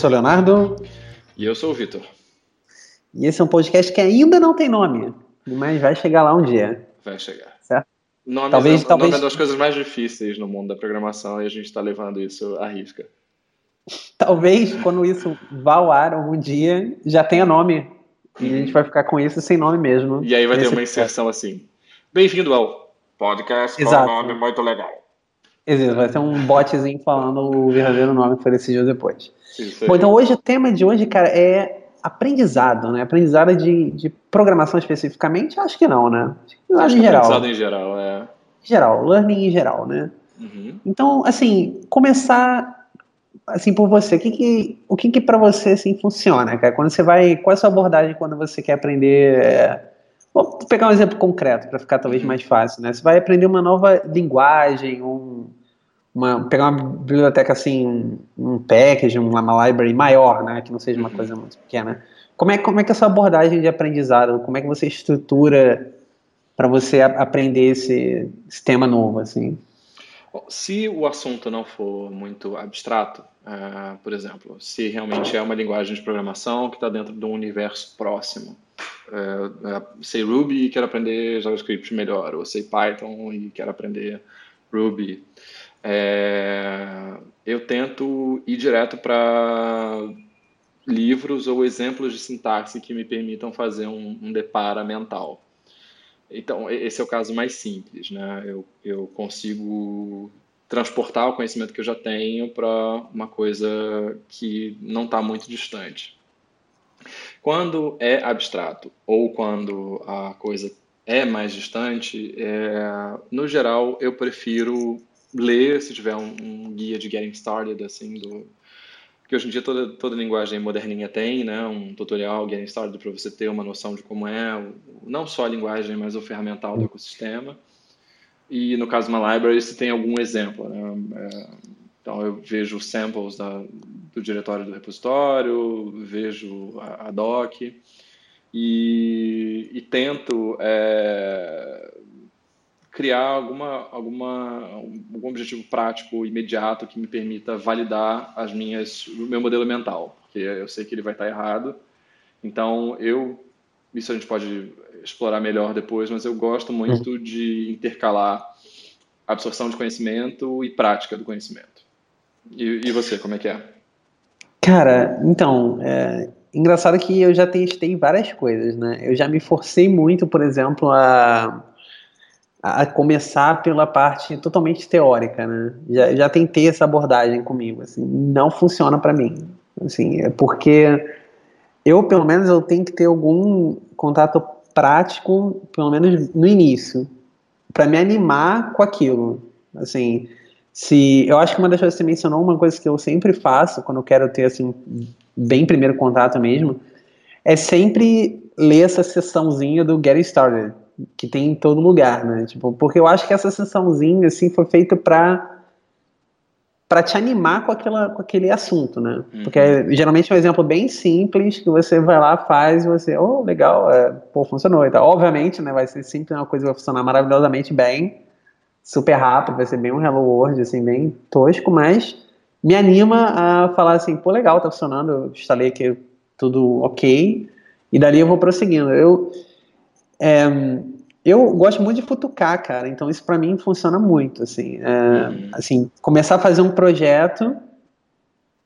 sou o Leonardo. E eu sou o Vitor. E esse é um podcast que ainda não tem nome, mas vai chegar lá um dia. Vai chegar. Certo? Nome, Talvez- é, talvez- nome é das coisas mais difíceis no mundo da programação e a gente está levando isso à risca. Talvez quando isso vá ao ar algum dia já tenha nome. E a gente vai ficar com isso sem nome mesmo. E aí vai ter uma inserção assim. Bem-vindo ao podcast com Exato. um nome muito legal. Exato, vai ter um botzinho falando o verdadeiro nome que foi decidido depois. Bom, então hoje o tema de hoje, cara, é aprendizado, né? Aprendizado de, de programação especificamente? Acho que não, né? Acho que Acho em geral. aprendizado em geral, é. Geral, learning em geral, né? Uhum. Então, assim, começar assim por você, o que que, o que, que para você assim funciona, cara? Quando você vai, qual é a sua abordagem quando você quer aprender? é, Vou pegar um exemplo concreto para ficar talvez Uhum. mais fácil, né? Você vai aprender uma nova linguagem, um, uma, pegar uma biblioteca assim, um, package, uma, library maior, né? Que não seja uma Uhum. coisa muito pequena. Como é, como é que é a sua abordagem de aprendizado? Como é que você estrutura para você aprender esse, esse tema novo, assim? Se o assunto não for muito abstrato, ah, por exemplo, se realmente é uma linguagem de programação que está dentro de um universo próximo, eh, eh, sei Ruby e quero aprender JavaScript melhor, ou sei Python e quero aprender Ruby, eh, eu tento ir direto para livros ou exemplos de sintaxe que me permitam fazer um, um depara mental. Então, esse é o caso mais simples, né? Eu, eu consigo transportar o conhecimento que eu já tenho para uma coisa que não está muito distante. Quando é abstrato ou quando a coisa é mais distante, é, no geral eu prefiro ler, se tiver um, um guia de getting started, assim, do, que hoje em dia toda, toda linguagem moderninha tem, né? Um tutorial getting started para você ter uma noção de como é, o- não só a linguagem, mas o ferramental do ecossistema. E no caso de uma library, se tem algum exemplo, né? É, então eu vejo samples da, do diretório do repositório, vejo a, a doc e, e tento é, criar alguma, alguma, algum objetivo prático imediato que me permita validar as minhas, o meu modelo mental, porque eu sei que ele vai estar errado. Então, eu, isso a gente pode explorar melhor depois, mas eu gosto muito de intercalar absorção de conhecimento e prática do conhecimento. E, e você, como é que é? Cara, então, é engraçado que eu já testei várias coisas, né? Eu já me forcei muito, por exemplo, a, a começar pela parte totalmente teórica, né? Já, já tentei essa abordagem comigo, assim, não funciona pra mim, assim, é porque eu, pelo menos, eu tenho que ter algum contato prático, pelo menos no início, pra me animar com aquilo, assim, se eu acho que uma das coisas que você mencionou, uma coisa que eu sempre faço quando eu quero ter assim bem primeiro contato mesmo, é sempre ler essa sessãozinha do Getting Started, que tem em todo lugar, né? Tipo, porque eu acho que essa sessãozinha assim foi feita para para te animar com, aquela, com aquele assunto, né? Uhum. Porque é, geralmente é um exemplo bem simples que você vai lá, faz e você, oh, legal, é, pô, funcionou e tal. Obviamente, né, vai ser sempre uma coisa que vai funcionar maravilhosamente bem, super rápido, vai ser bem um Hello World, assim, bem tosco, mas me anima a falar assim, pô, legal, tá funcionando, eu instalei aqui tudo ok, e dali eu vou prosseguindo. Eu, é, eu gosto muito de futucar, cara, então isso pra mim funciona muito, assim, é, Uhum. assim, começar a fazer um projeto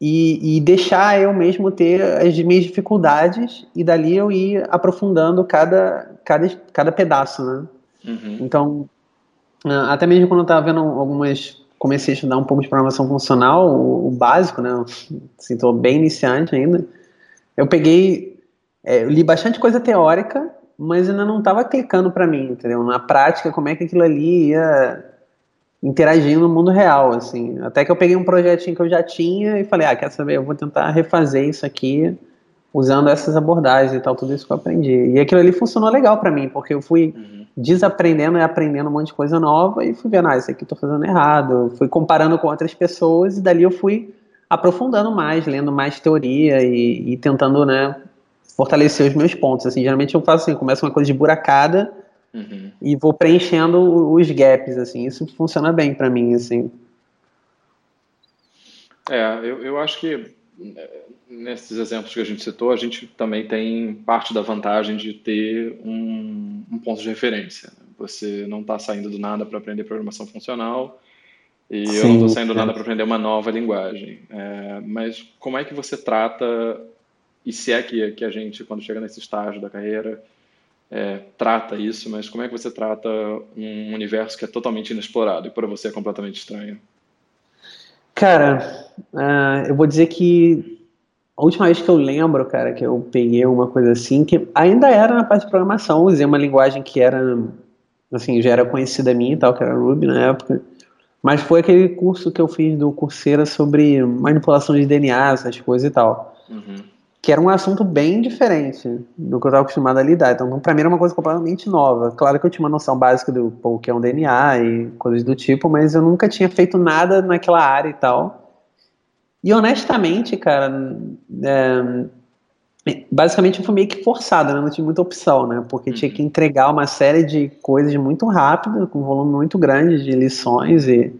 e, e deixar eu mesmo ter as minhas dificuldades e dali eu ir aprofundando cada, cada, cada pedaço, né? Uhum. Então, ah, até mesmo quando eu estava vendo algumas, comecei a estudar um pouco de programação funcional, o, o básico, né? Assim, tô bem iniciante ainda. Eu peguei, é, eu li bastante coisa teórica, mas ainda não estava clicando para mim, entendeu? Na prática, como é que aquilo ali ia interagir no mundo real, assim. Até que eu peguei um projetinho que eu já tinha e falei, ah, quer saber? Eu vou tentar refazer isso aqui usando essas abordagens e tal, tudo isso que eu aprendi. E aquilo ali funcionou legal para mim, porque eu fui Uhum. desaprendendo e aprendendo um monte de coisa nova e fui vendo, ah, isso aqui eu tô fazendo errado. Fui comparando com outras pessoas e dali eu fui aprofundando mais, lendo mais teoria e, e tentando, né, fortalecer os meus pontos. Assim, geralmente eu faço assim, começo uma coisa de buracada Uhum. e vou preenchendo os gaps, assim. Isso funciona bem para mim, assim. É, eu, eu acho que nesses exemplos que a gente citou, a gente também tem parte da vantagem de ter um, um ponto de referência. Você não está saindo do nada para aprender programação funcional e Sim, eu não estou saindo do nada para aprender uma nova linguagem. É, mas como é que você trata, e se é que, que a gente, quando chega nesse estágio da carreira, é, trata isso, mas como é que você trata um universo que é totalmente inexplorado e para você é completamente estranho? Cara, uh, eu vou dizer que a última vez que eu lembro, cara, que eu peguei uma coisa assim, que ainda era na parte de programação, usei uma linguagem que era, assim, já era conhecida minha e tal, que era Ruby na época, mas foi aquele curso que eu fiz do Coursera sobre manipulação de DNA, essas coisas e tal. Uhum que era um assunto bem diferente do que eu estava acostumado a lidar. Então, para mim era uma coisa completamente nova. Claro que eu tinha uma noção básica do pô, que é um DNA e coisas do tipo, mas eu nunca tinha feito nada naquela área e tal. E honestamente, cara, é, basicamente eu fui meio que forçado, né? não tinha muita opção, né? Porque tinha que uhum. entregar uma série de coisas muito rápido, com um volume muito grande de lições e,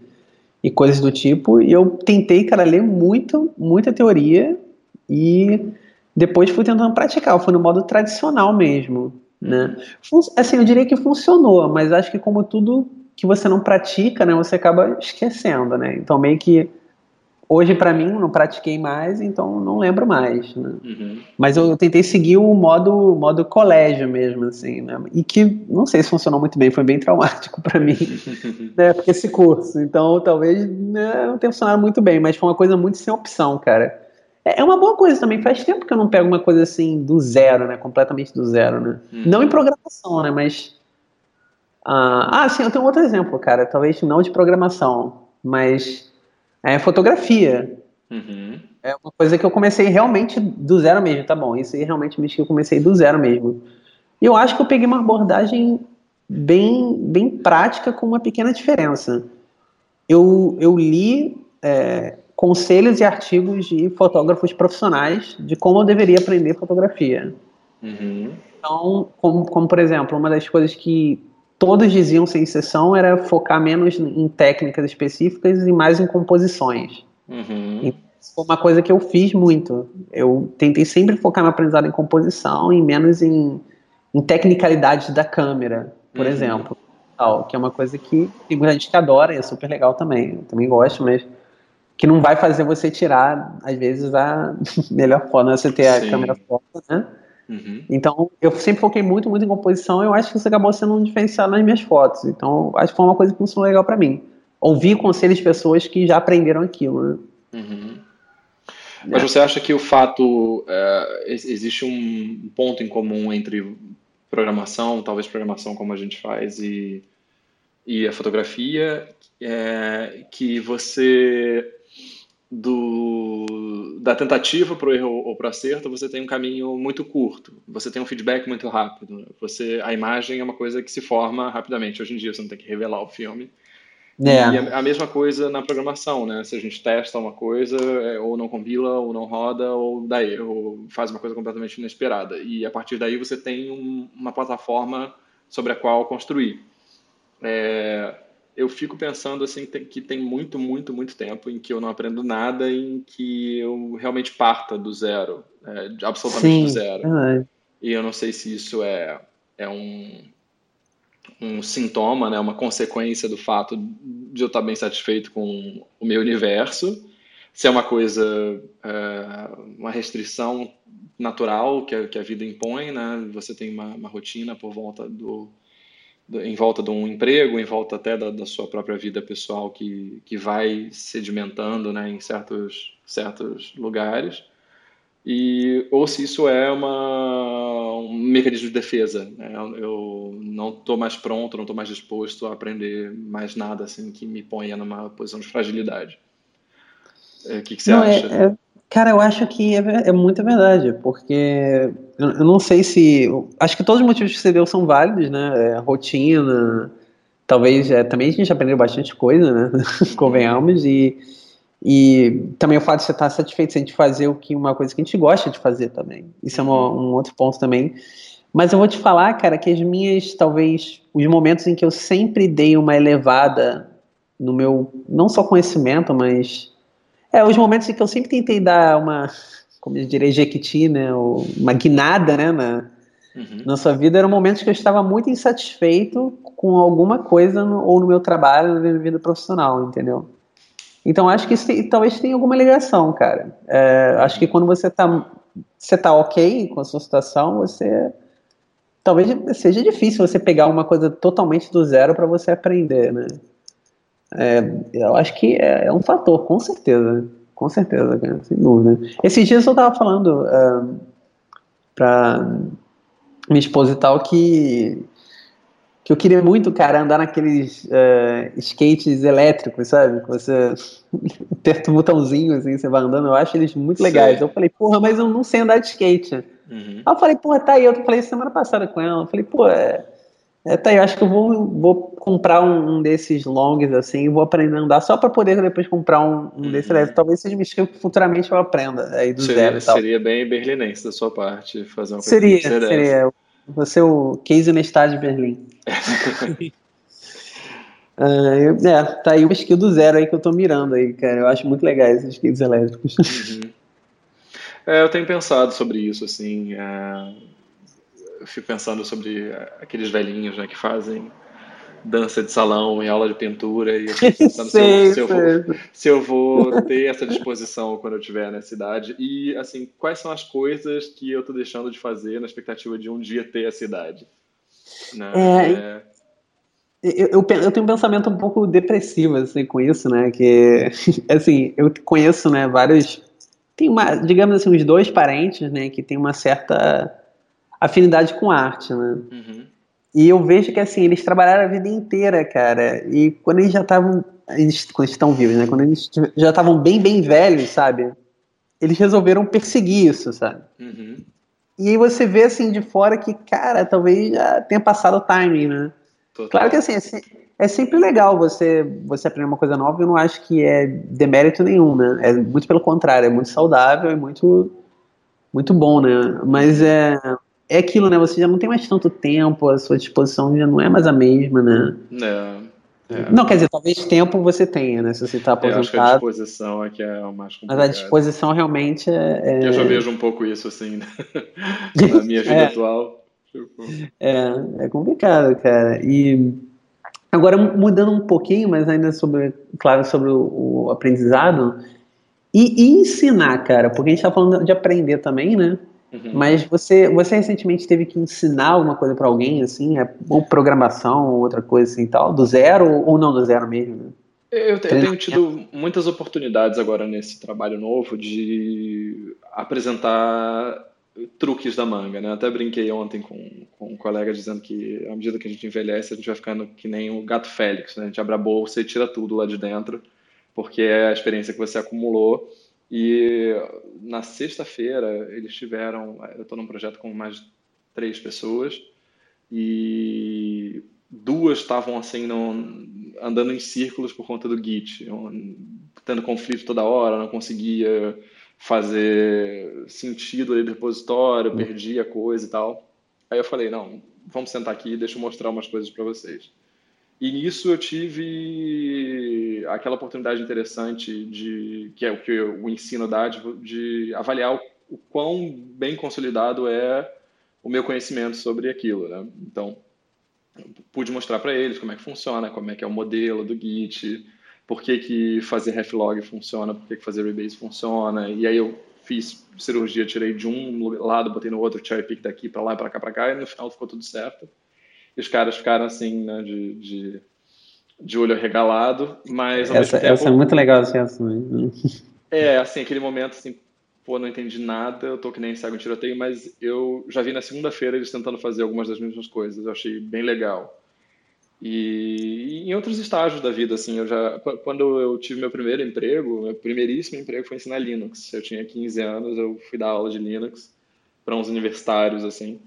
e coisas do tipo. E eu tentei, cara, ler muito, muita teoria e depois fui tentando praticar, fui no modo tradicional mesmo, né? Assim, eu diria que funcionou, mas acho que como tudo que você não pratica, né, você acaba esquecendo, né? Então meio que hoje para mim não pratiquei mais, então não lembro mais, né? Uhum. Mas eu tentei seguir o modo modo colégio mesmo, assim, né? E que não sei se funcionou muito bem, foi bem traumático para mim, né? Porque esse curso, então talvez né, não tenha funcionado muito bem, mas foi uma coisa muito sem opção, cara. É, é uma boa coisa também. Faz tempo que eu não pego uma coisa assim do zero, né? Completamente do zero, né? Uhum. Não em programação, né? Mas. Ah, ah, sim, eu tenho outro exemplo, cara. Talvez não de programação, mas é fotografia. Uhum. É uma coisa que eu comecei realmente do zero mesmo, tá bom? Isso aí realmente me que eu comecei do zero mesmo. E eu acho que eu peguei uma abordagem bem, bem prática com uma pequena diferença. Eu, eu li é, conselhos e artigos de fotógrafos profissionais de como eu deveria aprender fotografia. Uhum. Então, como, como, por exemplo, uma das coisas que todos diziam sem exceção era focar menos em técnicas específicas e mais em composições. Uhum. E foi uma coisa que eu fiz muito. Eu tentei sempre focar meu aprendizado em composição e menos em, em tecnicalidades da câmera, por uhum. exemplo. Tal, que é uma coisa que tem gente que adora e é super legal também. Eu também gosto, mas que não vai fazer você tirar, às vezes, a melhor forma, né? você ter a Sim. câmera foto, né? Uhum. Então, eu sempre foquei muito, muito em composição e eu acho que isso acabou sendo um diferencial nas minhas fotos. Então, acho que foi uma coisa que funcionou legal para mim. Ouvir conselhos de pessoas que já aprenderam aquilo, né? Uhum. Mas você acha que o fato. É, existe um ponto em comum entre programação, talvez programação como a gente faz, e, e a fotografia, é, que você do, da tentativa para o erro ou para o acerto, você tem um caminho muito curto, você tem um feedback muito rápido. Você, a imagem é uma coisa que se forma rapidamente. Hoje em dia você não tem que revelar o filme. É. E a, a, mesma coisa na programação, né? Se a gente testa uma coisa, é, ou não compila, ou não roda, ou dá erro, faz uma coisa completamente inesperada. E a partir daí você tem um, uma plataforma sobre a qual construir. É, eu fico pensando assim que tem muito, muito, muito tempo em que eu não aprendo nada, em que eu realmente parta do zero, é, absolutamente Sim, do zero. É. E eu não sei se isso é, é um, um sintoma, né, uma consequência do fato de eu estar bem satisfeito com o meu universo, se é uma coisa, é, uma restrição natural que a, que a vida impõe, né? Você tem uma, uma rotina por volta do em volta de um emprego, em volta até da, da, sua própria vida pessoal que, que vai sedimentando né, em certos, certos lugares, e, ou se isso é uma, um mecanismo de defesa. Né? Eu não estou mais pronto, não estou mais disposto a aprender mais nada assim que me ponha numa posição de fragilidade. É, o que, que você não, é, acha? É, é, cara, eu acho que é, é muita verdade, porque eu, eu, não sei se. Acho que todos os motivos que você deu são válidos, né? É, rotina, talvez. É, também a gente aprendeu bastante coisa, né? Convenhamos. E, e também o fato de você estar satisfeito de fazer o que uma coisa que a gente gosta de fazer também. Isso é uma, um outro ponto também. Mas eu vou te falar, cara, que as minhas, talvez, os momentos em que eu sempre dei uma elevada no meu, não só conhecimento, mas É, os momentos em que eu sempre tentei dar uma, como eu diria, jequiti, né? Uma guinada, né? Na, uhum. na sua vida, eram momentos que eu estava muito insatisfeito com alguma coisa, no, ou no meu trabalho, ou na minha vida profissional, entendeu? Então acho que isso tem, talvez tenha alguma ligação, cara. É, acho que quando você está você tá ok com a sua situação, você talvez seja difícil você pegar uma coisa totalmente do zero para você aprender, né? É, eu acho que é, é, um fator, com certeza, com certeza, cara, sem dúvida. Esses dias eu estava falando uh, para minha esposa e tal que que eu queria muito, cara, andar naqueles uh, skates elétricos, sabe? Que você aperta o botãozinho, assim, você vai andando. Eu acho eles muito legais. Sim. Eu falei, porra, mas eu não sei andar de skate. Uhum. Aí eu falei, porra, tá aí. Eu falei semana passada com ela. Eu falei, pô, é, é, tá aí. Eu acho que eu vou, vou comprar um, um desses longs, assim, e vou aprender a andar só pra poder depois comprar um, um uhum. desses elétricos. Talvez seja um que futuramente eu aprenda aí do seria, zero e tal. Seria bem berlinense da sua parte fazer uma coisa Seria, seria. Você o case no estádio de Berlim. uh, é, tá aí o skill do zero aí que eu tô mirando aí, cara. Eu acho muito legais esses skis elétricos. Uhum. É, eu tenho pensado sobre isso, assim. É... Eu fico pensando sobre aqueles velhinhos né, que fazem dança de salão e aula de pintura e eu fico pensando se, eu, se, eu vou, se, eu, vou, ter essa disposição quando eu estiver nessa idade e assim quais são as coisas que eu estou deixando de fazer na expectativa de um dia ter essa idade né? É, é... Eu, eu, eu, tenho um pensamento um pouco depressivo assim, com isso, né? Que, assim, eu conheço, né, vários... Tem uma, digamos assim, uns dois parentes, né, que tem uma certa afinidade com arte, né? Uhum. E eu vejo que, assim, eles trabalharam a vida inteira, cara. E quando eles já estavam... Eles, quando estão vivos, né? Quando eles já estavam bem, bem velhos, sabe? Eles resolveram perseguir isso, sabe? Uhum. E aí você vê assim de fora que, cara, talvez já tenha passado o timing, né? Total. Claro que assim, é, é, sempre legal você, você aprender uma coisa nova, eu não acho que é demérito nenhum, né? É muito pelo contrário, é muito saudável, é muito, muito bom, né? Mas é, é aquilo, né? Você já não tem mais tanto tempo, a sua disposição já não é mais a mesma, né? É. É. Não, quer dizer, talvez tempo você tenha, né? Se você está aposentado. Eu acho que a disposição é que é o mais complicado. Mas a disposição realmente é. é... Eu já vejo um pouco isso, assim, na minha vida é. atual. É, é complicado, cara. E agora, mudando um pouquinho, mas ainda sobre, claro, sobre o, o aprendizado. E, e, ensinar, cara, porque a gente está falando de aprender também, né? Uhum. Mas você, você recentemente teve que ensinar alguma coisa para alguém, assim, é, ou programação, ou outra coisa assim tal, do zero ou não do zero mesmo? Eu, eu tenho tido muitas oportunidades agora nesse trabalho novo de apresentar truques da manga, né? Até brinquei ontem com, com um colega dizendo que à medida que a gente envelhece, a gente vai ficando que nem o gato Félix, né? A gente abre a bolsa e tira tudo lá de dentro, porque é a experiência que você acumulou e na sexta-feira eles tiveram. Eu estou num projeto com mais três pessoas e duas estavam assim no, andando em círculos por conta do Git, tendo conflito toda hora, não conseguia fazer sentido ali do repositório, uhum. perdia coisa e tal. Aí eu falei, não, vamos sentar aqui, deixa eu mostrar umas coisas para vocês. E nisso eu tive aquela oportunidade interessante de que é o que o ensino dá de, de avaliar o, o, quão bem consolidado é o meu conhecimento sobre aquilo, né? Então, pude mostrar para eles como é que funciona, como é que é o modelo do Git, por que, que fazer reflog funciona, por que, que fazer rebase funciona, e aí eu fiz cirurgia, tirei de um lado, botei no outro, cherry pick daqui para lá, para cá, para cá, e no final ficou tudo certo. E os caras ficaram assim, né, de, de, de olho arregalado, mas ao essa, mesmo tempo... Essa é muito legal, assim, assim. É, assim, aquele momento, assim, pô, não entendi nada, eu tô que nem cego em tiroteio, mas eu já vi na segunda-feira eles tentando fazer algumas das mesmas coisas, eu achei bem legal. E, e, em outros estágios da vida, assim, eu já, quando eu tive meu primeiro emprego, meu primeiríssimo emprego foi ensinar Linux. Eu tinha 15 anos, eu fui dar aula de Linux para uns universitários, assim.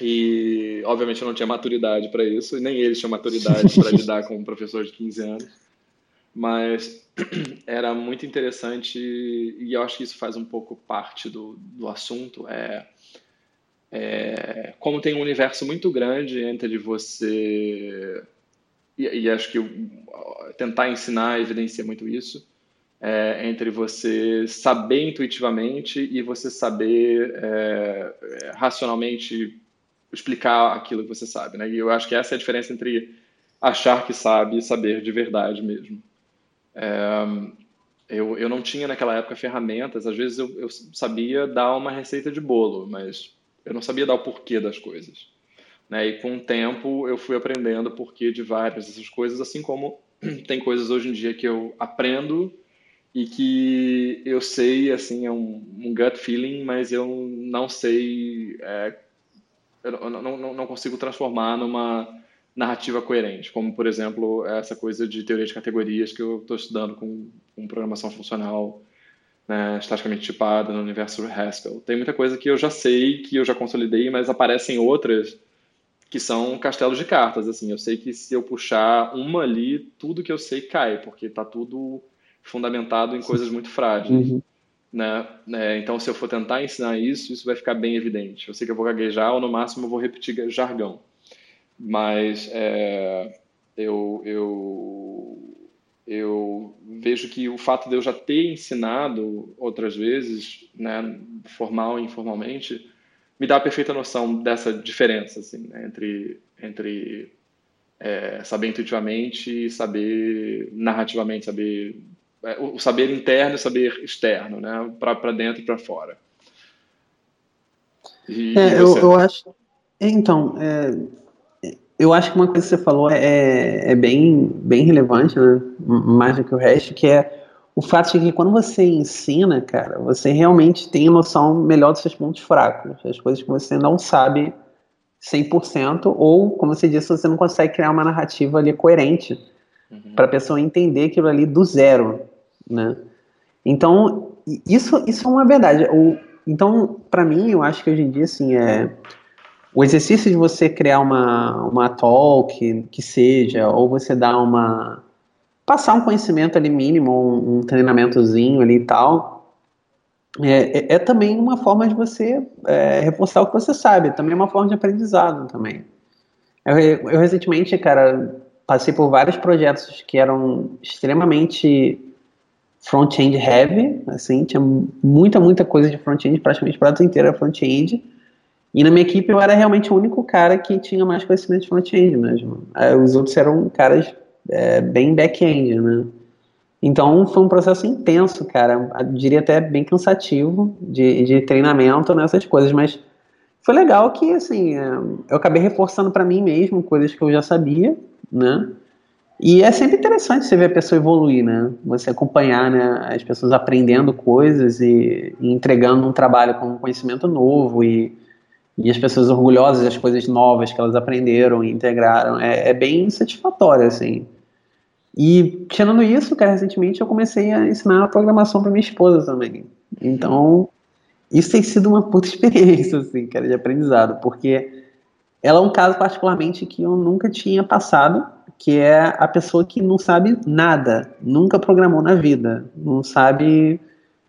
E, obviamente, eu não tinha maturidade para isso, e nem eles tinham maturidade para lidar com um professor de 15 anos. Mas era muito interessante, e eu acho que isso faz um pouco parte do, do assunto. É, é como tem um universo muito grande entre você. E, e acho que tentar ensinar evidencia muito isso. é, entre você saber intuitivamente e você saber é, racionalmente explicar aquilo que você sabe, né? E eu acho que essa é a diferença entre achar que sabe e saber de verdade mesmo. É, eu, eu não tinha naquela época ferramentas, às vezes eu, eu sabia dar uma receita de bolo, mas eu não sabia dar o porquê das coisas. Né? E com o tempo eu fui aprendendo o porquê de várias dessas coisas, assim como tem coisas hoje em dia que eu aprendo e que eu sei, assim, é um, um gut feeling, mas eu não sei, é, eu não, não, não consigo transformar numa narrativa coerente, como, por exemplo, essa coisa de teoria de categorias que eu estou estudando com, com, programação funcional né, estaticamente tipada no universo Haskell. Tem muita coisa que eu já sei, que eu já consolidei, mas aparecem outras que são castelos de cartas, assim. Eu sei que se eu puxar uma ali, tudo que eu sei cai, porque está tudo fundamentado em coisas muito frágeis. Uhum. Né? É, então, se eu for tentar ensinar isso, isso vai ficar bem evidente. Eu sei que eu vou gaguejar ou, no máximo, eu vou repetir jargão. Mas é, eu, eu, eu vejo que o fato de eu já ter ensinado outras vezes, né, formal ou informalmente, me dá a perfeita noção dessa diferença assim, né, entre, entre é, saber intuitivamente e saber narrativamente, saber o saber interno e o saber externo, né? Para dentro e para fora. E, é, eu, eu, acho. Então, é, eu acho que uma coisa que você falou é, é bem, bem relevante, né? Mais do que o resto, que é o fato de que quando você ensina, cara, você realmente tem noção melhor dos seus pontos fracos, as coisas que você não sabe 100%, ou, como você disse, você não consegue criar uma narrativa ali coerente uhum. para a pessoa entender aquilo ali do zero, né? Então, isso, isso é uma verdade. O, então, para mim, eu acho que hoje em dia, assim, é o exercício de você criar uma, uma talk, que seja, ou você dar uma passar um conhecimento ali mínimo, um, um treinamentozinho ali e tal, é, é, é, também uma forma de você é, reforçar o que você sabe, também é uma forma de aprendizado também. Eu, eu recentemente, cara, passei por vários projetos que eram extremamente front-end heavy, assim, tinha muita, muita coisa de front-end, praticamente o prato inteiro era front-end, e na minha equipe eu era realmente o único cara que tinha mais conhecimento de front-end mesmo. Os outros eram caras é, bem back-end, né? Então foi um processo intenso, cara, eu diria até bem cansativo de, de treinamento nessas coisas, mas foi legal que, assim, é, eu acabei reforçando para mim mesmo coisas que eu já sabia, né? E é sempre interessante você ver a pessoa evoluir, né? Você acompanhar né, as pessoas aprendendo coisas e, entregando um trabalho com um conhecimento novo e, e as pessoas orgulhosas das coisas novas que elas aprenderam e integraram. É, é bem satisfatório, assim. E, tirando isso, cara, recentemente eu comecei a ensinar a programação para minha esposa também. Então, isso tem sido uma puta experiência, assim, cara, de aprendizado, porque ela é um caso particularmente que eu nunca tinha passado que é a pessoa que não sabe nada, nunca programou na vida, não sabe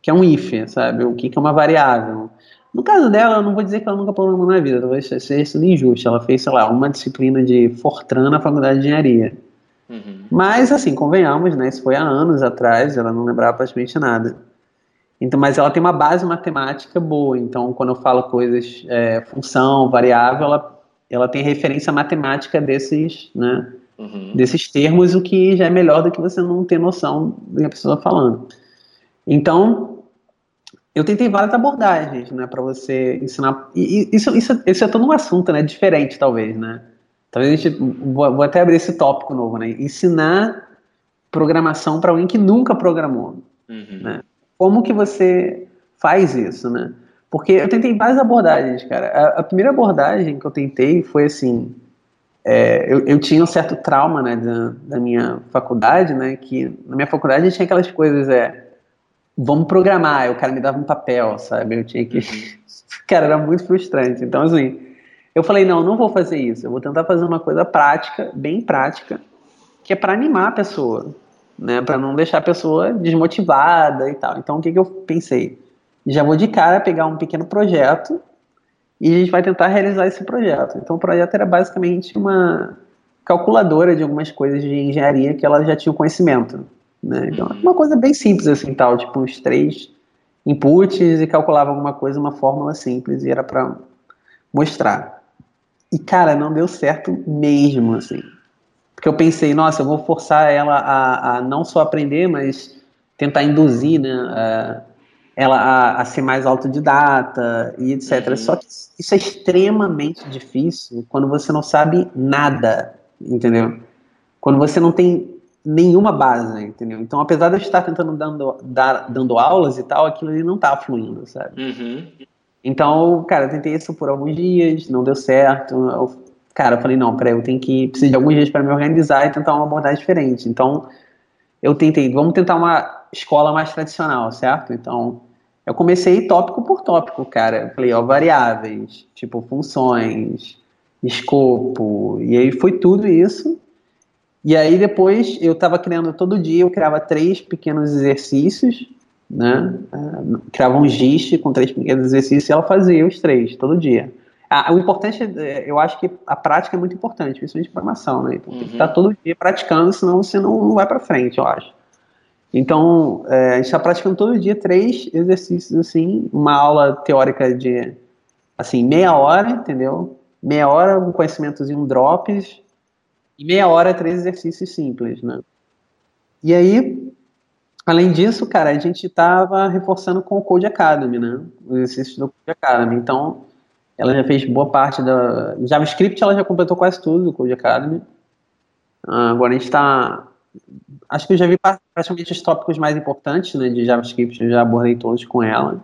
que é um if, sabe, o que, é uma variável. No caso dela, eu não vou dizer que ela nunca programou na vida, talvez seja isso injusto. Ela fez, sei lá, uma disciplina de Fortran na faculdade de engenharia. Uhum. Mas, assim, convenhamos, né? Isso foi há anos atrás, ela não lembrava praticamente nada. Então, mas ela tem uma base matemática boa. Então, quando eu falo coisas, é, função, variável, ela, ela tem referência matemática desses, né? uhum. desses termos, o que já é melhor do que você não ter noção do que a pessoa está falando. Então, eu tentei várias abordagens, né, para você ensinar. E isso, isso, isso é todo um assunto, né, diferente talvez, né. Talvez a gente vou, vou até abrir esse tópico novo, né, ensinar programação para alguém que nunca programou, uhum. né. Como que você faz isso, né? Porque eu tentei várias abordagens, cara. A, a primeira abordagem que eu tentei foi assim, é, eu, eu, tinha um certo trauma né, da, da, minha faculdade, né, que na minha faculdade tinha aquelas coisas, é, vamos programar, o cara me dava um papel, sabe, eu tinha que, uhum. cara, era muito frustrante, então assim, eu falei, não, não vou fazer isso, eu vou tentar fazer uma coisa prática, bem prática, que é para animar a pessoa, né, para não deixar a pessoa desmotivada e tal, então o que, que eu pensei? Já vou de cara pegar um pequeno projeto e a gente vai tentar realizar esse projeto. Então o projeto era basicamente uma calculadora de algumas coisas de engenharia que ela já tinha conhecimento. Né? Então, uma coisa bem simples assim, tal, tipo uns três inputs e calculava alguma coisa, uma fórmula simples e era para mostrar. E cara, não deu certo mesmo, assim. Porque eu pensei, nossa, eu vou forçar ela a, a não só aprender, mas tentar induzir, né, ela a, a, ser mais autodidata e etc. Uhum. Só que isso é extremamente difícil quando você não sabe nada, entendeu? Quando você não tem nenhuma base, entendeu? Então, apesar de eu estar tentando dando, dar, dando aulas e tal, aquilo ali não tá fluindo, sabe? Uhum. Então, cara, eu tentei isso por alguns dias, não deu certo. Eu, cara, eu falei, não, peraí, eu tenho que preciso de alguns dias para me organizar e tentar uma abordagem diferente. Então, eu tentei, vamos tentar uma escola mais tradicional, certo? Então, eu comecei tópico por tópico, cara. Eu falei, ó, variáveis, tipo funções, escopo, e aí foi tudo isso. E aí depois eu estava criando todo dia, eu criava três pequenos exercícios, né? Uh, criava um gist com três pequenos exercícios e ela fazia os três todo dia. Ah, o importante, é, eu acho que a prática é muito importante, principalmente programação, né? Então, uhum. tem que estar todo dia praticando, senão você não, não vai para frente, eu acho. Então, é, a gente está praticando todo dia três exercícios, assim, uma aula teórica de, assim, meia hora, entendeu? Meia hora, um conhecimentozinho, drops, e meia hora, três exercícios simples, né? E aí, além disso, cara, a gente estava reforçando com o Code Academy, né? Os exercícios do Code Academy. Então, ela já fez boa parte da... JavaScript, ela já completou quase tudo do Code Academy. Ah, agora a gente está... Acho que eu já vi praticamente os tópicos mais importantes, né, de JavaScript, eu já abordei todos com ela.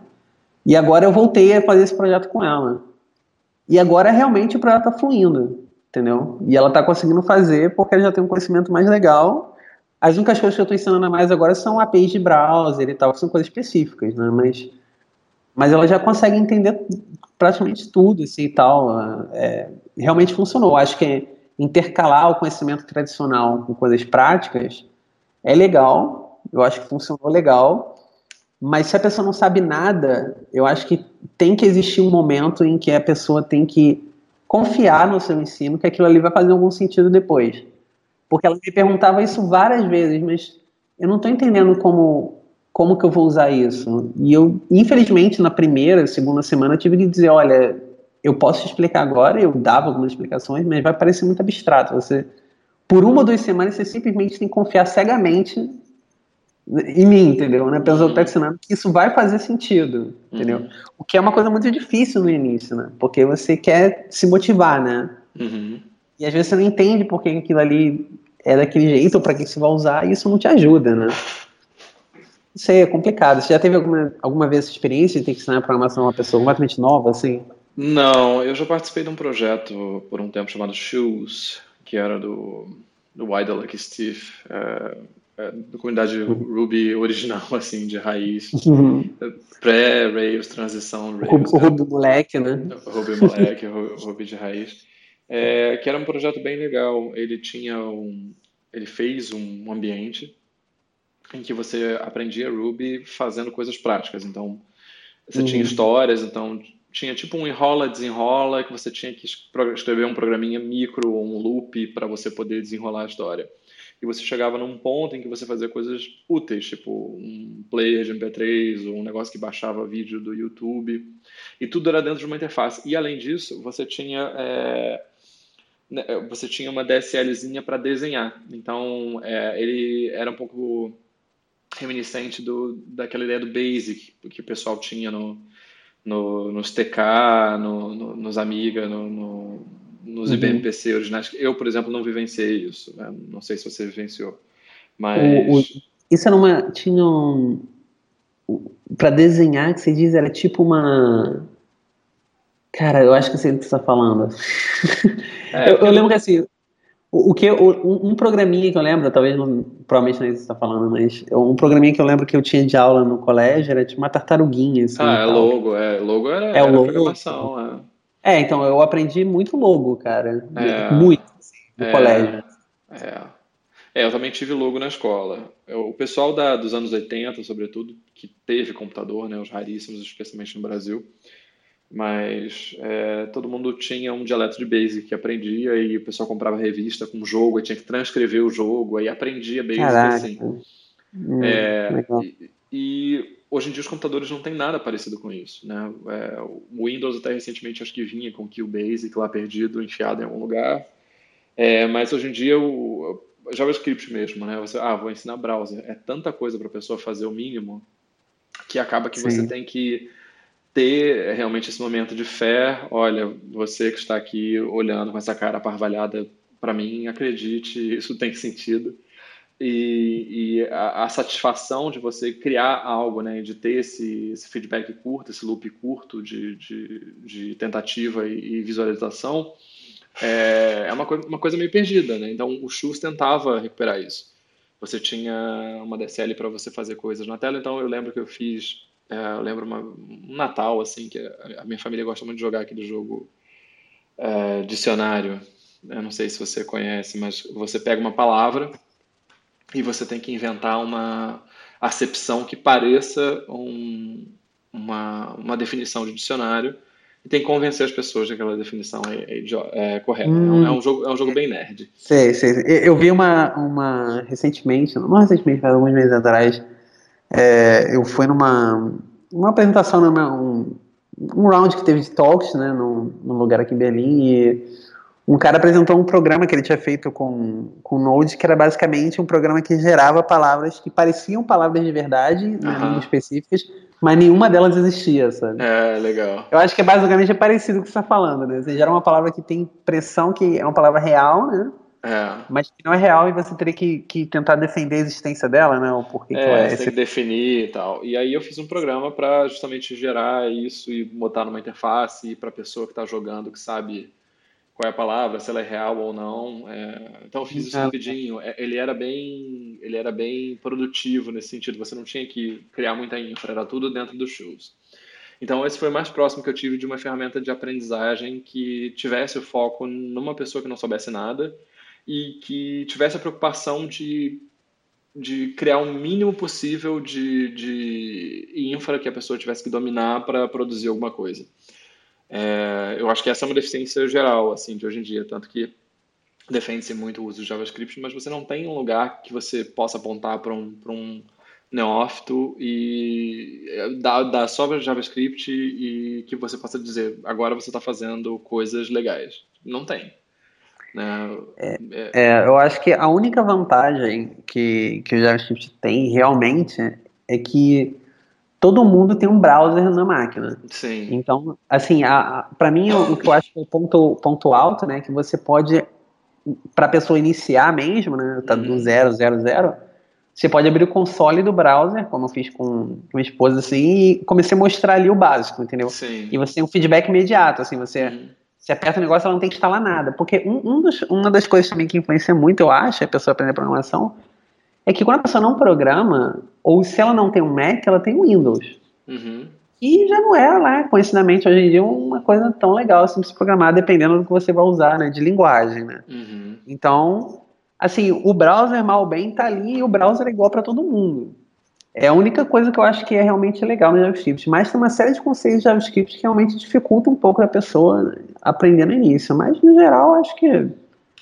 E agora eu voltei a fazer esse projeto com ela. E agora realmente o projeto está fluindo entendeu? E ela está conseguindo fazer porque ela já tem um conhecimento mais legal. As únicas coisas que eu estou ensinando mais agora são APIs de browser e tal, que são coisas específicas, né? Mas, mas ela já consegue entender praticamente tudo, assim, e tal. É, realmente funcionou. Acho que intercalar o conhecimento tradicional com coisas práticas é legal. Eu acho que funcionou legal. Mas se a pessoa não sabe nada, eu acho que tem que existir um momento em que a pessoa tem que confiar no seu ensino que aquilo ali vai fazer algum sentido depois. Porque ela me perguntava isso várias vezes, mas eu não estou entendendo como como que eu vou usar isso. E eu, infelizmente, na primeira, segunda semana, tive que dizer, olha, eu posso te explicar agora, eu dava algumas explicações, mas vai parecer muito abstrato. Você, por uma ou duas semanas, você simplesmente tem que confiar cegamente em mim, entendeu? Na pessoa que tá ensinando que isso vai fazer sentido, entendeu? Uhum. O que é uma coisa muito difícil no início, né? Porque você quer se motivar, né? Uhum. E às vezes você não entende porque aquilo ali é daquele jeito ou para que você vai usar e isso não te ajuda, né? Isso aí é complicado. Você já teve alguma, alguma vez essa experiência de ter que ensinar programação a uma pessoa completamente nova, assim? Não, eu já participei de um projeto por um tempo chamado Shoes, que era do, do Wide Lucky Steve. É, é, da comunidade Ruby original, assim, de raiz. Uhum. Pré-Rails, transição Rails. O, Ruby moleque, né? Ruby moleque, Ruby de raiz. É, que era um projeto bem legal. Ele tinha um... Ele fez um ambiente em que você aprendia Ruby fazendo coisas práticas. Então, você uhum. tinha histórias, então tinha tipo um enrola, desenrola, que você tinha que escrever um programinha micro ou um loop para você poder desenrolar a história e você chegava num ponto em que você fazia coisas úteis, tipo um player de MP3 ou um negócio que baixava vídeo do YouTube, e tudo era dentro de uma interface. E além disso, você tinha é, você tinha uma DSLzinha para desenhar. Então é, ele era um pouco reminiscente do, daquela ideia do Basic que o pessoal tinha no, no, nos TK, no, no, nos Amiga, no, no nos uhum. IBM-PC originais. Eu, por exemplo, não vivenciei isso. Né? Não sei se você vivenciou. Mas... O, o, isso era uma... Tinha um... Para desenhar, que você diz, era tipo uma... Cara, eu acho que você está falando. É, eu, eu, lembro que assim, o, o que o, um programinha que eu lembro, talvez não, provavelmente não é isso que você está falando, mas um programinha que eu lembro que eu tinha de aula no colégio era tipo uma tartaruguinha. Assim, ah, é logo, é. Logo era, é, era logo, programação, é. É, então, eu aprendi muito logo, cara. É, muito, assim, no é, colégio. É. é, eu também tive logo na escola. Eu, o pessoal da, dos anos 80, sobretudo, que teve computador, né, os raríssimos, especialmente no Brasil, mas é, todo mundo tinha um dialeto de Basic que aprendia e o pessoal comprava revista com jogo, e tinha que transcrever o jogo, aí aprendia Basic Caraca. assim. Hum, é, e, e, hoje em dia os computadores não têm nada parecido com isso. Né? É, o Windows até recentemente acho que vinha com o Basic lá perdido, enfiado em algum lugar. É, mas hoje em dia o JavaScript mesmo, né? Você, ah, vou ensinar browser. É tanta coisa para a pessoa fazer o mínimo que acaba que Sim. você tem que ter realmente esse momento de fé. Olha, você que está aqui olhando com essa cara parvalhada para mim, acredite, isso tem sentido. E, e a, a, satisfação de você criar algo, né, de ter esse, esse feedback curto, esse loop curto de, de, de tentativa e, e visualização, é, é uma, coisa, uma coisa meio perdida. Né? Então, o Chus tentava recuperar isso. Você tinha uma DSL para você fazer coisas na tela, então eu lembro que eu fiz, eu lembro uma, um Natal, assim, que a minha família gosta muito de jogar aquele jogo é, dicionário, eu não sei se você conhece, mas você pega uma palavra e você tem que inventar uma acepção que pareça um, uma, uma definição de dicionário e tem que convencer as pessoas de que aquela definição é, é, é correta. Hum. É, um jogo, é um jogo bem nerd. Sei, sei. Eu vi uma, uma recentemente, não recentemente, mas alguns meses atrás, é, eu fui numa uma apresentação, numa, um, um round que teve de talks, né, num, num lugar aqui em Berlim, e um cara apresentou um programa que ele tinha feito com, com Node, que era basicamente um programa que gerava palavras que pareciam palavras de verdade, né, específicas, mas nenhuma delas existia, sabe? É, legal. Eu acho que é basicamente é parecido com o que você está falando, né? Você gera uma palavra que tem pressão, que é uma palavra real, né? É. Mas que não é real e você teria que, que tentar defender a existência dela, né? O porquê é, que é você esse... tem que definir e tal. E aí eu fiz um programa para justamente gerar isso e botar numa interface para a pessoa que está jogando, que sabe qual é a palavra, se ela é real ou não. É, então eu fiz isso rapidinho. É, ele era bem, ele era bem produtivo nesse sentido. Você não tinha que criar muita infra, era tudo dentro dos shows. Então esse foi o mais próximo que eu tive de uma ferramenta de aprendizagem que tivesse o foco numa pessoa que não soubesse nada e que tivesse a preocupação de de criar o mínimo possível de, de infra que a pessoa tivesse que dominar para produzir alguma coisa. É, eu acho que essa é uma deficiência geral, assim, de hoje em dia, tanto que defende-se muito o uso de JavaScript, mas você não tem um lugar que você possa apontar para um, um neófito e é, dar, dar só JavaScript e que você possa dizer, agora você está fazendo coisas legais. Não tem. Né? É, é, é, eu acho que a única vantagem que, que o JavaScript tem realmente é que todo mundo tem um browser na máquina. Sim. Então, assim, para mim, o, que eu acho que é o ponto, ponto alto, né, que você pode, para a pessoa iniciar mesmo, né, tá do uhum. zero, zero, zero, você pode abrir o console do browser, como eu fiz com, minha esposa, assim, e comecei a mostrar ali o básico, entendeu? Sim. E você tem um feedback imediato, assim, você, uhum. Você aperta o negócio, ela não tem que instalar nada. Porque um, um dos, uma das coisas também que influencia muito, eu acho, a pessoa aprender programação, é que quando a pessoa não programa, ou se ela não tem um Mac, ela tem um Windows. Uhum. E já não é lá, conhecidamente, hoje em dia, uma coisa tão legal assim de se programar, dependendo do que você vai usar, né? De linguagem, né? Uhum. Então, assim, o browser mal bem tá ali e o browser é igual para todo mundo. É a única coisa que eu acho que é realmente legal no JavaScript. Mas tem uma série de conceitos de JavaScript que realmente dificulta um pouco a pessoa aprender no início. Mas, no geral, acho que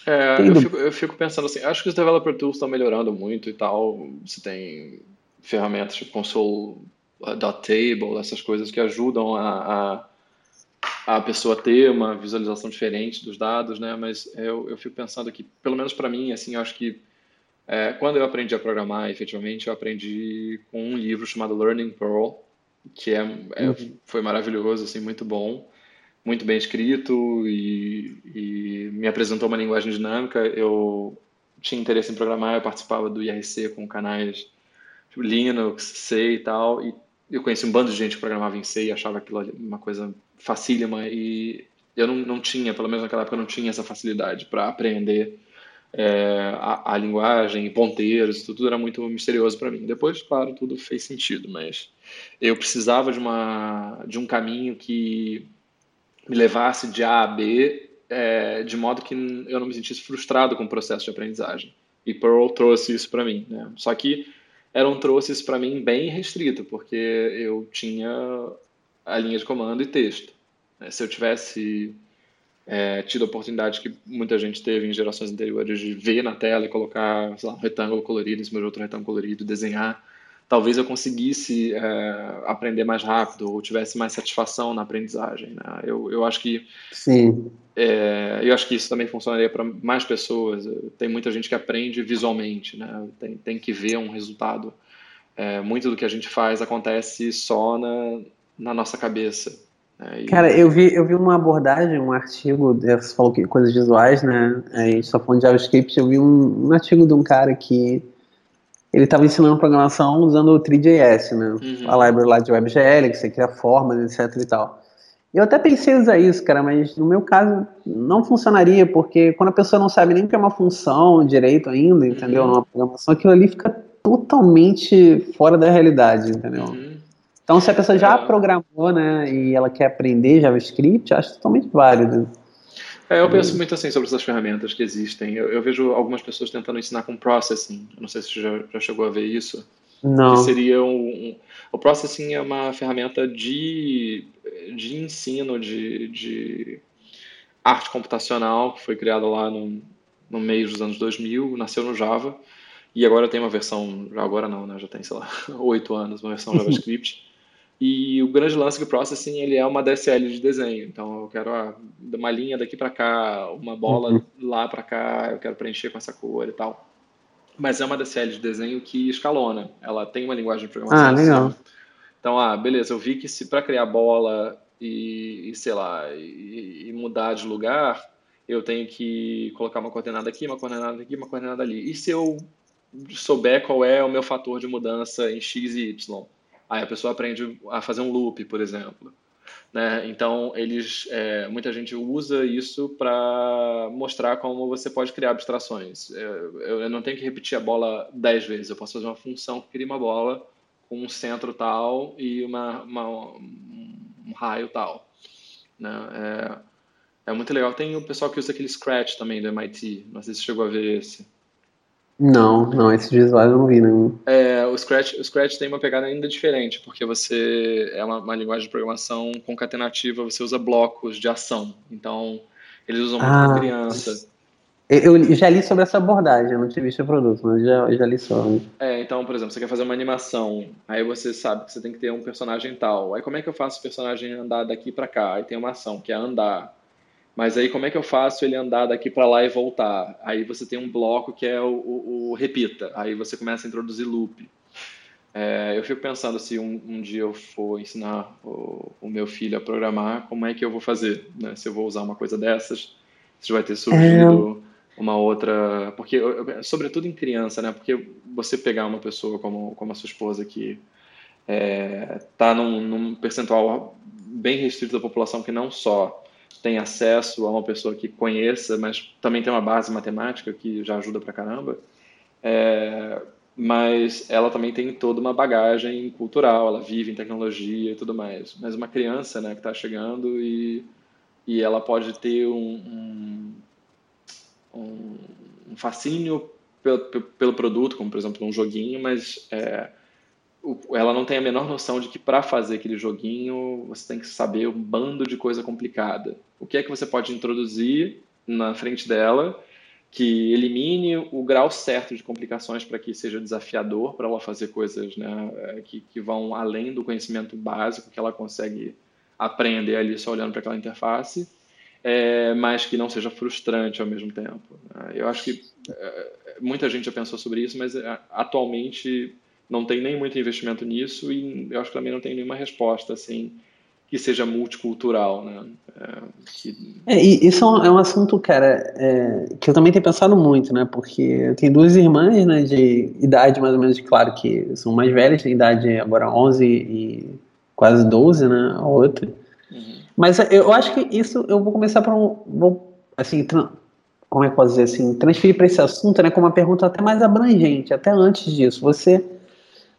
é, eu fico, eu fico, pensando assim, acho que os developer tools estão melhorando muito e tal. Você tem ferramentas tipo console.table, essas coisas que ajudam a, a, a, pessoa ter uma visualização diferente dos dados, né? Mas eu, eu fico pensando que, pelo menos para mim, assim, acho que é, quando eu aprendi a programar, efetivamente, eu aprendi com um livro chamado Learning Perl, que é, é uhum. foi maravilhoso, assim, muito bom muito bem escrito e, e, me apresentou uma linguagem dinâmica. Eu tinha interesse em programar, eu participava do IRC com canais tipo Linux, C e tal, e eu conheci um bando de gente que programava em C e achava aquilo uma coisa facílima e eu não, não tinha, pelo menos naquela época, eu não tinha essa facilidade para aprender é, a, a, linguagem, ponteiros, tudo era muito misterioso para mim. Depois, claro, tudo fez sentido, mas eu precisava de, uma, de um caminho que me levasse de A a B, é, de modo que eu não me sentisse frustrado com o processo de aprendizagem. E Perl trouxe isso para mim. Né? Só que um trouxe isso para mim bem restrito, porque eu tinha a linha de comando e texto. Né? Se eu tivesse é, tido a oportunidade que muita gente teve em gerações anteriores de ver na tela e colocar lá, um retângulo colorido em cima de outro retângulo colorido, desenhar, talvez eu conseguisse é, aprender mais rápido ou tivesse mais satisfação na aprendizagem. Né? Eu, eu acho que sim, é, eu acho que isso também funcionaria para mais pessoas. Tem muita gente que aprende visualmente, né? tem, tem que ver um resultado. É, muito do que a gente faz acontece só na, na nossa cabeça. Né? Cara, eu vi, eu vi uma abordagem, um artigo, você falou que coisas visuais, né? A gente só falando de JavaScript, eu vi um, um artigo de um cara que ele estava ensinando programação usando o 3JS, né? Uhum. A library lá de WebGL, que você cria formas, etc e tal. Eu até pensei em usar isso, cara, mas no meu caso não funcionaria, porque quando a pessoa não sabe nem o que é uma função direito ainda, entendeu? Uhum. Numa programação, aquilo ali fica totalmente fora da realidade, entendeu? Uhum. Então, se a pessoa já programou, né, e ela quer aprender JavaScript, acho totalmente válido. É, eu penso muito assim sobre essas ferramentas que existem. Eu, eu, vejo algumas pessoas tentando ensinar com processing. Eu não sei se você já, já chegou a ver isso. Não. Que seria um, um, o processing é uma ferramenta de, de ensino de, de arte computacional que foi criada lá no, no meio dos anos 2000, nasceu no Java e agora tem uma versão, agora não, né, já tem, sei lá, oito anos, uma versão JavaScript. E o grande lance do processing ele é uma DSL de desenho. Então eu quero ah, uma linha daqui para cá, uma bola uhum. lá para cá, eu quero preencher com essa cor e tal. Mas é uma DSL de desenho que escalona. Ela tem uma linguagem de programação. Ah, legal. Então, ah, beleza, eu vi que se para criar bola e, e sei lá, e, e, mudar de lugar, eu tenho que colocar uma coordenada aqui, uma coordenada aqui, uma coordenada ali. E se eu souber qual é o meu fator de mudança em x e y? Aí a pessoa aprende a fazer um loop, por exemplo. Né? Então, eles, é, muita gente usa isso para mostrar como você pode criar abstrações. É, eu não tenho que repetir a bola dez vezes, eu posso fazer uma função que cria uma bola com um centro tal e uma, uma um raio tal. Né? É, é, muito legal. Tem o pessoal que usa aquele Scratch também do MIT, não sei se você chegou a ver esse. Não, não, esses visuais eu não vi nenhum. É, o Scratch, o Scratch tem uma pegada ainda diferente, porque você é uma, uma linguagem de programação concatenativa, você usa blocos de ação. Então, eles usam muito ah, criança. Eu já li sobre essa abordagem, eu não tinha visto o produto, mas já, já li sobre. É, então, por exemplo, você quer fazer uma animação, aí você sabe que você tem que ter um personagem tal. Aí como é que eu faço o personagem andar daqui para cá? Aí tem uma ação, que é andar. Mas aí como é que eu faço ele andar daqui para lá e voltar? Aí você tem um bloco que é o, o, o repita. Aí você começa a introduzir loop. É, eu fico pensando se um, um, dia eu for ensinar o, o, meu filho a programar, como é que eu vou fazer? Né? Se eu vou usar uma coisa dessas, se vai ter surgido é... uma outra... Porque, sobretudo em criança, né? Porque você pegar uma pessoa como, como a sua esposa que está é, tá num, num percentual bem restrito da população que não só tem acesso a uma pessoa que conheça, mas também tem uma base matemática que já ajuda pra caramba. É, mas ela também tem toda uma bagagem cultural, ela vive em tecnologia e tudo mais. Mas uma criança, né, que está chegando e, e ela pode ter um, um, um fascínio pelo, pelo produto, como por exemplo um joguinho, mas é, ela não tem a menor noção de que para fazer aquele joguinho você tem que saber um bando de coisa complicada. O que é que você pode introduzir na frente dela que elimine o grau certo de complicações para que seja desafiador para ela fazer coisas né, é, que, que vão além do conhecimento básico que ela consegue aprender ali só olhando para aquela interface, é, mas que não seja frustrante ao mesmo tempo. Né? Eu acho que é, muita gente já pensou sobre isso, mas é, atualmente não tem nem muito investimento nisso e eu acho que também não tem nenhuma resposta assim que seja multicultural, né? É, que... é, isso é um assunto, cara, é, que eu também tenho pensado muito, né? Porque eu tenho duas irmãs, né, de idade mais ou menos, claro que são mais velhas, tem idade agora 11 e quase 12, né, a outra. Uhum. Mas eu acho que isso eu vou começar para um, vou, assim, como é que eu posso dizer assim, transferir para esse assunto, né, com uma pergunta até mais abrangente, até antes disso. Você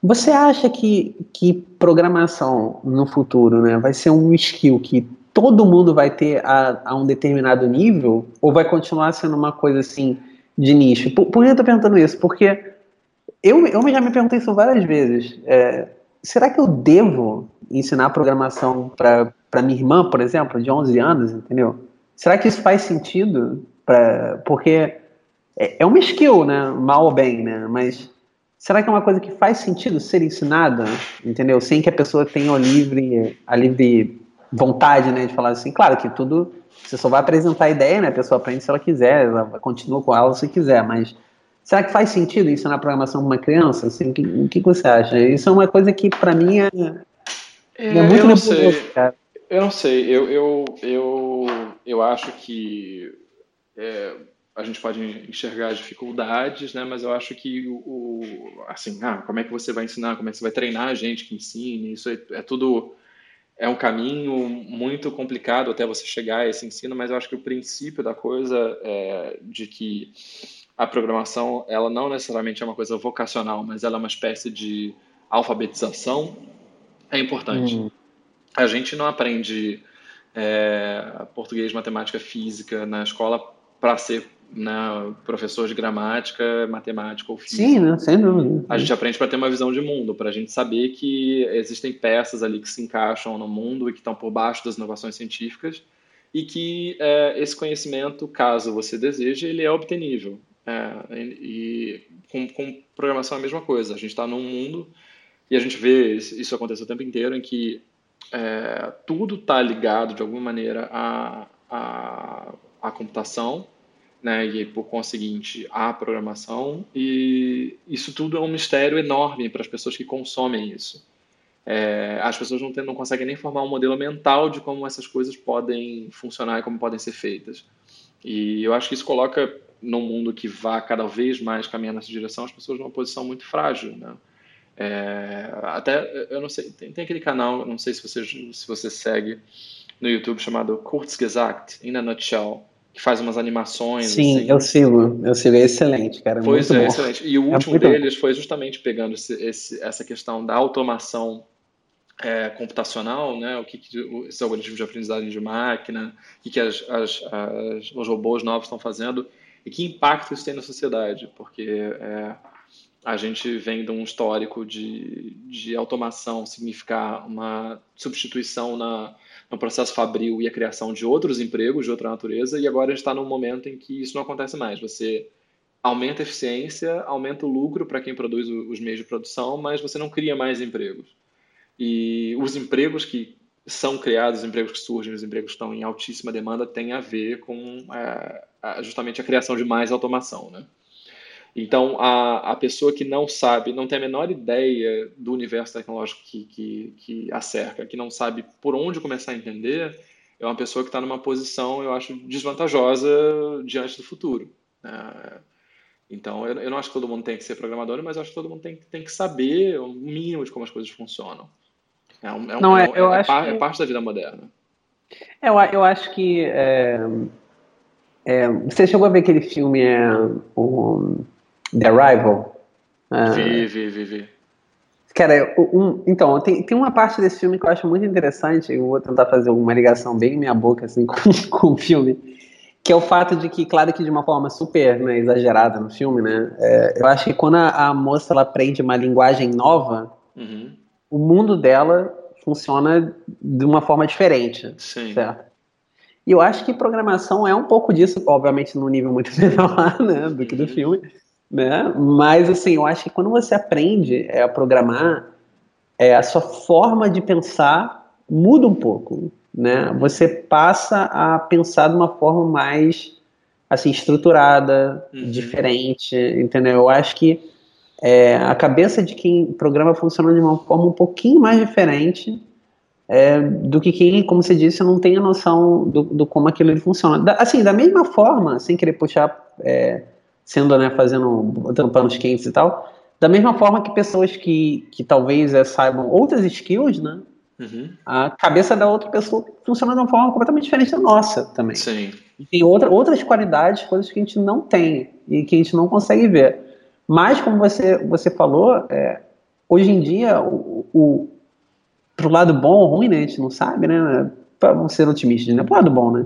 você acha que, que programação no futuro né, vai ser um skill que todo mundo vai ter a, a um determinado nível? Ou vai continuar sendo uma coisa assim de nicho? Por, por que eu estou perguntando isso? Porque eu, eu já me perguntei isso várias vezes. É, será que eu devo ensinar programação para minha irmã, por exemplo, de 11 anos, entendeu? será que isso faz sentido? Pra, porque é, é uma skill, né? Mal ou bem, né? Mas será que é uma coisa que faz sentido ser ensinada, entendeu? Sem que a pessoa tenha a livre, a livre vontade, né, de falar assim. Claro que tudo você só vai apresentar a ideia, né? A pessoa aprende se ela quiser, ela continua com ela se quiser, mas será que faz sentido isso na programação de uma criança? Assim, o, que, o que você acha? Isso é uma coisa que para mim é, é, é muito nebuloso, cara. Eu não sei, eu, eu, eu, eu acho que é, a gente pode enxergar as dificuldades, né? Mas eu acho que o, o, assim, ah, como é que você vai ensinar, como é que você vai treinar a gente que ensine, isso é, é tudo é um caminho muito complicado até você chegar a esse ensino, mas eu acho que o princípio da coisa é de que a programação ela não necessariamente é uma coisa vocacional, mas ela é uma espécie de alfabetização é importante. Hum. A gente não aprende é, português, matemática, física na escola para ser né, professor de gramática, matemática ou física. Sim, né? sem dúvida. A gente aprende para ter uma visão de mundo, para a gente saber que existem peças ali que se encaixam no mundo e que estão por baixo das inovações científicas e que é, esse conhecimento, caso você deseje, ele é obtenível. É, e com, com programação é a mesma coisa. A gente está num mundo e a gente vê isso acontecer o tempo inteiro em que é, tudo está ligado de alguma maneira à, à, à computação né, e por conseguinte a programação e isso tudo é um mistério enorme para as pessoas que consomem isso. É, as pessoas não, tem, não conseguem nem formar um modelo mental de como essas coisas podem funcionar e como podem ser feitas. E eu acho que isso coloca num mundo que vá cada vez mais caminhando nessa direção as pessoas numa posição muito frágil, né? É, até eu não sei tem, tem, aquele canal não sei se você se você segue no YouTube chamado Kurzgesagt in a Nutshell que faz umas animações. Sim, assim. eu sigo, eu sigo, é excelente, cara. Pois é, bom. excelente. E o é último deles bom. foi justamente pegando esse, esse, essa questão da automação é, computacional, né? O que, que esses algoritmos de aprendizagem de máquina, o que, que as, as, as, os robôs novos estão fazendo e que impacto isso tem na sociedade, porque é, a gente vem de um histórico de, de automação significar uma substituição na no processo fabril e a criação de outros empregos de outra natureza, e agora a gente está num momento em que isso não acontece mais. Você aumenta a eficiência, aumenta o lucro para quem produz os meios de produção, mas você não cria mais empregos. E os empregos que são criados, os empregos que surgem, os empregos que estão em altíssima demanda, têm a ver com é, justamente a criação de mais automação, né? Então, a, a pessoa que não sabe, não tem a menor ideia do universo tecnológico que, que, que a cerca, que não sabe por onde começar a entender, é uma pessoa que está numa posição, eu acho, desvantajosa diante do futuro. É, então, eu, eu, não acho que todo mundo tem que ser programador, mas eu acho que todo mundo tem, tem que saber o mínimo de como as coisas funcionam. É, um, é, não, é, é, eu é, acho par, que... é parte da vida moderna. Eu, eu acho que. É, é, você chegou a ver aquele filme, é, um, The Arrival? Ah, vi, vi, vi, vi. Cara, um, então, tem, tem uma parte desse filme que eu acho muito interessante, eu vou tentar fazer uma ligação bem minha boca, assim, com, com o filme, que é o fato de que, claro que de uma forma super né, exagerada no filme, né, é, eu acho que quando a, a, moça ela aprende uma linguagem nova, uhum. o mundo dela funciona de uma forma diferente, Sim. certo? E eu acho que programação é um pouco disso, obviamente num nível muito menor né, do que do uhum. filme, né? Mas assim, eu acho que quando você aprende é, a programar, é, a sua forma de pensar muda um pouco, né? Você passa a pensar de uma forma mais assim estruturada, uhum. diferente, entendeu? Eu acho que é, a cabeça de quem programa funciona de uma forma um pouquinho mais diferente é, do que quem, como você disse, não tem a noção do, do como aquilo funciona. Da, assim, da mesma forma, sem querer puxar é, sendo, né, fazendo, botando panos quentes e tal. Da mesma forma que pessoas que, que talvez é, saibam outras skills, né? Uhum. A cabeça da outra pessoa funciona de uma forma completamente diferente da nossa também. Sim. E tem outra, outras qualidades, coisas que a gente não tem e que a gente não consegue ver. Mas, como você, você falou, é, hoje em dia, o, o, pro lado bom ou ruim, né? A gente não sabe, né? Para ser otimista, né? Pro lado bom, né?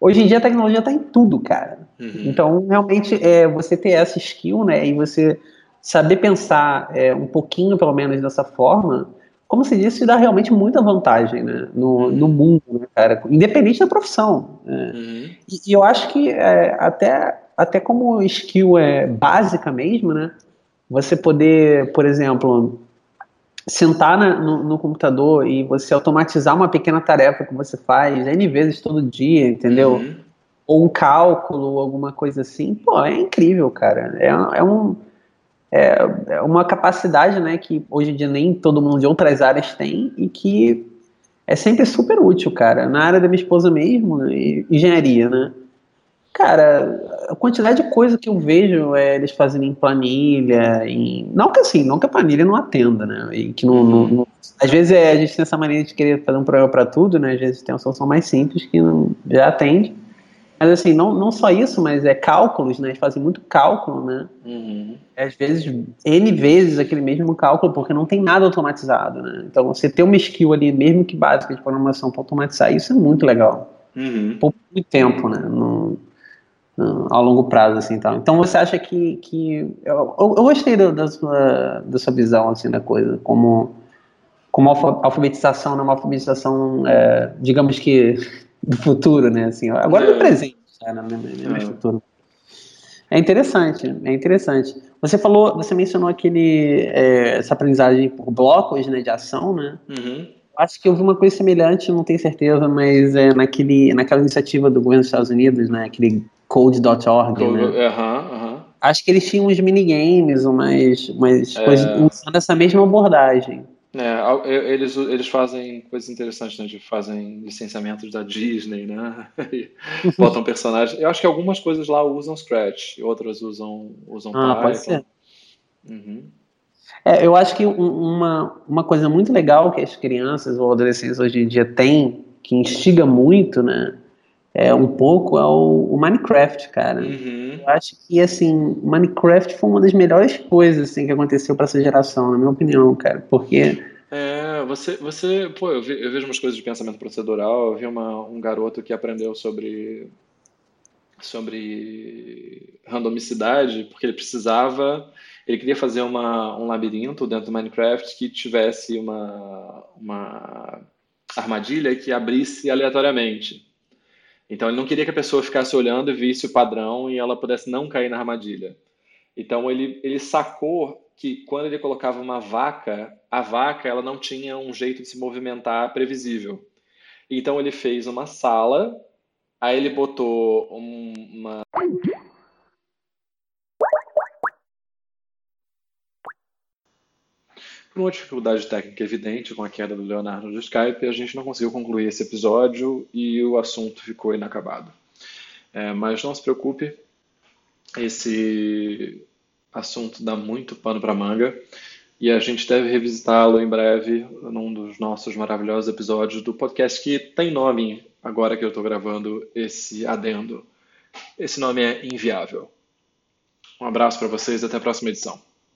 Hoje em dia a tecnologia está em tudo, cara. Uhum. Então, realmente, é, você ter essa skill, né, e você saber pensar é, um pouquinho, pelo menos, dessa forma, como se disse, dá realmente muita vantagem né, no, no mundo, né, cara, independente da profissão. Né. Uhum. E, e, eu acho que é, até, até como skill é básica mesmo, né, você poder, por exemplo, sentar na, no, no, computador e você automatizar uma pequena tarefa que você faz N vezes todo dia, entendeu? Uhum. Ou um cálculo, alguma coisa assim, pô, é incrível, cara. É, é um é, é uma capacidade né, que hoje em dia nem todo mundo de outras áreas tem e que é sempre super útil, cara. Na área da minha esposa mesmo, né, engenharia, né? Cara, a quantidade de coisa que eu vejo é, eles fazendo em planilha, em... não que assim, não que a planilha não atenda, né? E que não, não, não... às vezes é, a gente tem essa maneira de querer fazer um programa para tudo, né? Às vezes tem uma solução mais simples que não, já atende. Mas assim, não, não só isso, mas é cálculos, né? Eles fazem muito cálculo, né? Uhum. Às vezes, N vezes aquele mesmo cálculo, porque não tem nada automatizado, né? Então, você ter uma skill ali, mesmo que básica de programação para automatizar isso é muito legal. Uhum. Pouco tempo, né? No, no, ao longo prazo, assim, tal. Então, você acha que... que eu, eu, eu gostei da, da, sua, da sua visão, assim, da coisa, como como alfabetização, não é uma alfabetização, é, digamos que do futuro, né? Assim, agora é. no presente, tá? na minha, minha é. futuro. É interessante, é interessante. Você falou, você mencionou aquele é, essa aprendizagem por blocos, né, de ação, né? Uhum. Acho que eu vi uma coisa semelhante, não tenho certeza, mas é naquele, naquela iniciativa do governo dos Estados Unidos, né, aquele code.org, Code, né? Uhum, Acho que eles tinham uns minigames, umas, umas é. coisas usando essa mesma abordagem. É, eles, eles fazem coisas interessantes, né? Fazem licenciamentos da Disney, né? botam personagens. Eu acho que algumas coisas lá usam Scratch, outras usam, usam ah, Python. Pode ser. Uhum. É, eu acho que uma, uma coisa muito legal que as crianças ou adolescentes hoje em dia têm, que instiga muito, né? É um pouco é o, Minecraft, cara. Uhum. Eu acho que assim, Minecraft foi uma das melhores coisas assim que aconteceu para essa geração, na minha opinião, cara, porque é, você, você, pô, eu, vi, eu vejo umas coisas de pensamento procedural. Eu vi uma, um garoto que aprendeu sobre sobre randomicidade, porque ele precisava, ele queria fazer uma, um labirinto dentro do Minecraft que tivesse uma, uma armadilha que abrisse aleatoriamente. Então ele não queria que a pessoa ficasse olhando e visse o padrão e ela pudesse não cair na armadilha. Então ele, ele sacou que quando ele colocava uma vaca, a vaca ela não tinha um jeito de se movimentar previsível. Então ele fez uma sala, aí ele botou uma Por uma dificuldade técnica evidente com a queda do Leonardo do Skype, a gente não conseguiu concluir esse episódio e o assunto ficou inacabado. É, mas não se preocupe, esse assunto dá muito pano para manga e a gente deve revisitá-lo em breve num dos nossos maravilhosos episódios do podcast que tem nome agora que eu estou gravando esse adendo. Esse nome é Inviável. Um abraço para vocês, até a próxima edição.